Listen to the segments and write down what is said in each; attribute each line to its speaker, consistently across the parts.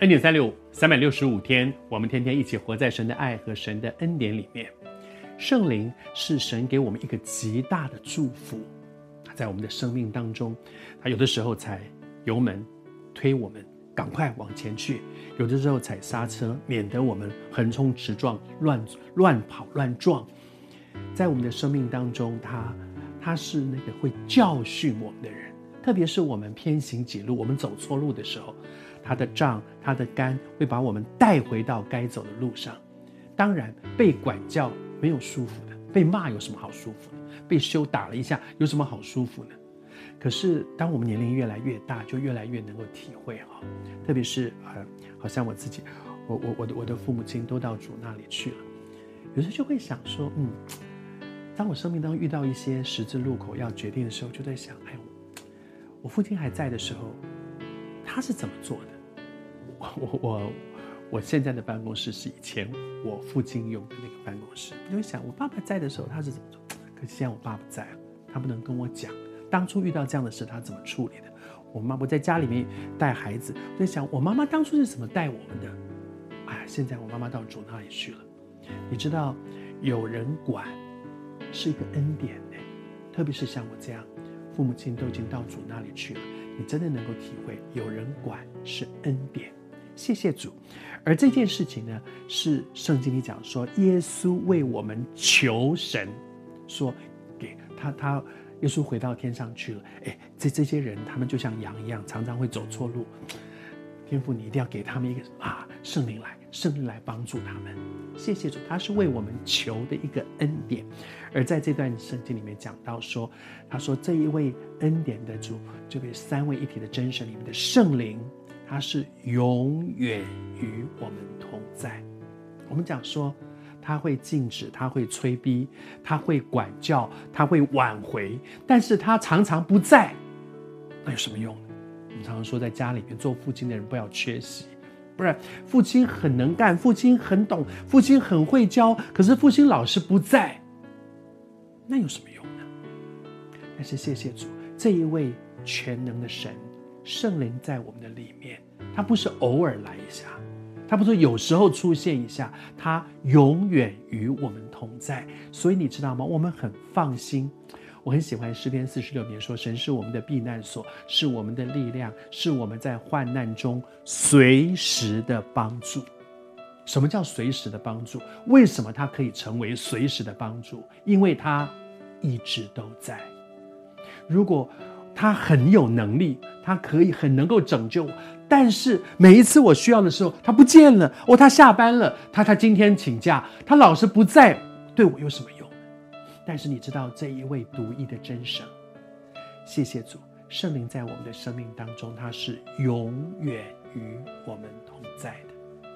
Speaker 1: 恩典三六五，三百六十五天，我们天天一起活在神的爱和神的恩典里面。圣灵是神给我们一个极大的祝福，在我们的生命当中，他有的时候踩油门推我们赶快往前去，有的时候踩刹车，免得我们横冲直撞、乱乱跑乱撞。在我们的生命当中，他他是那个会教训我们的人，特别是我们偏行己路、我们走错路的时候。他的杖，他的竿会把我们带回到该走的路上。当然，被管教没有舒服的，被骂有什么好舒服的？被羞打了一下有什么好舒服呢？可是，当我们年龄越来越大，就越来越能够体会哈。特别是呃，好像我自己，我我我的我的父母亲都到主那里去了，有时候就会想说，嗯，当我生命当中遇到一些十字路口要决定的时候，就在想，哎呦，我父亲还在的时候。他是怎么做的？我我我，我现在的办公室是以前我父亲用的那个办公室。我就想，我爸爸在的时候他是怎么做？可是现在我爸爸在了，他不能跟我讲当初遇到这样的事他怎么处理的。我妈我在家里面带孩子，我在想我妈妈当初是怎么带我们的？哎，现在我妈妈到主那里去了。你知道，有人管是一个恩典呢，特别是像我这样，父母亲都已经到主那里去了。你真的能够体会，有人管是恩典，谢谢主。而这件事情呢，是圣经里讲说，耶稣为我们求神，说给他，他耶稣回到天上去了。哎，这这些人，他们就像羊一样，常常会走错路。天父，你一定要给他们一个啊，圣灵来，圣灵来帮助他们。谢谢主，他是为我们求的一个恩典。而在这段圣经里面讲到说，他说这一位恩典的主，这位三位一体的真神里面的圣灵，他是永远与我们同在。我们讲说，他会禁止，他会催逼，他会管教，他会挽回，但是他常常不在，那有什么用呢？我们常常说，在家里面做父亲的人不要缺席，不然父亲很能干，父亲很懂，父亲很会教，可是父亲老是不在。那有什么用呢？但是谢谢主，这一位全能的神，圣灵在我们的里面，他不是偶尔来一下，他不是有时候出现一下，他永远与我们同在。所以你知道吗？我们很放心。我很喜欢诗篇四十六篇说：“神是我们的避难所，是我们的力量，是我们在患难中随时的帮助。”什么叫随时的帮助？为什么他可以成为随时的帮助？因为他一直都在。如果他很有能力，他可以很能够拯救我，但是每一次我需要的时候，他不见了。哦，他下班了，他他今天请假，他老是不在，对我有什么用？但是你知道这一位独一的真神，谢谢主，圣灵在我们的生命当中，他是永远与我们同在的。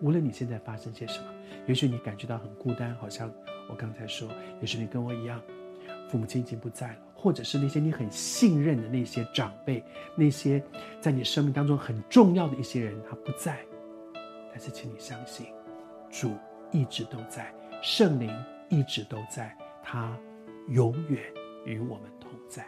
Speaker 1: 无论你现在发生些什么，也许你感觉到很孤单，好像我刚才说，也许你跟我一样，父母亲已经不在了，或者是那些你很信任的那些长辈，那些在你生命当中很重要的一些人，他不在。但是，请你相信，主一直都在，圣灵一直都在，他永远与我们同在。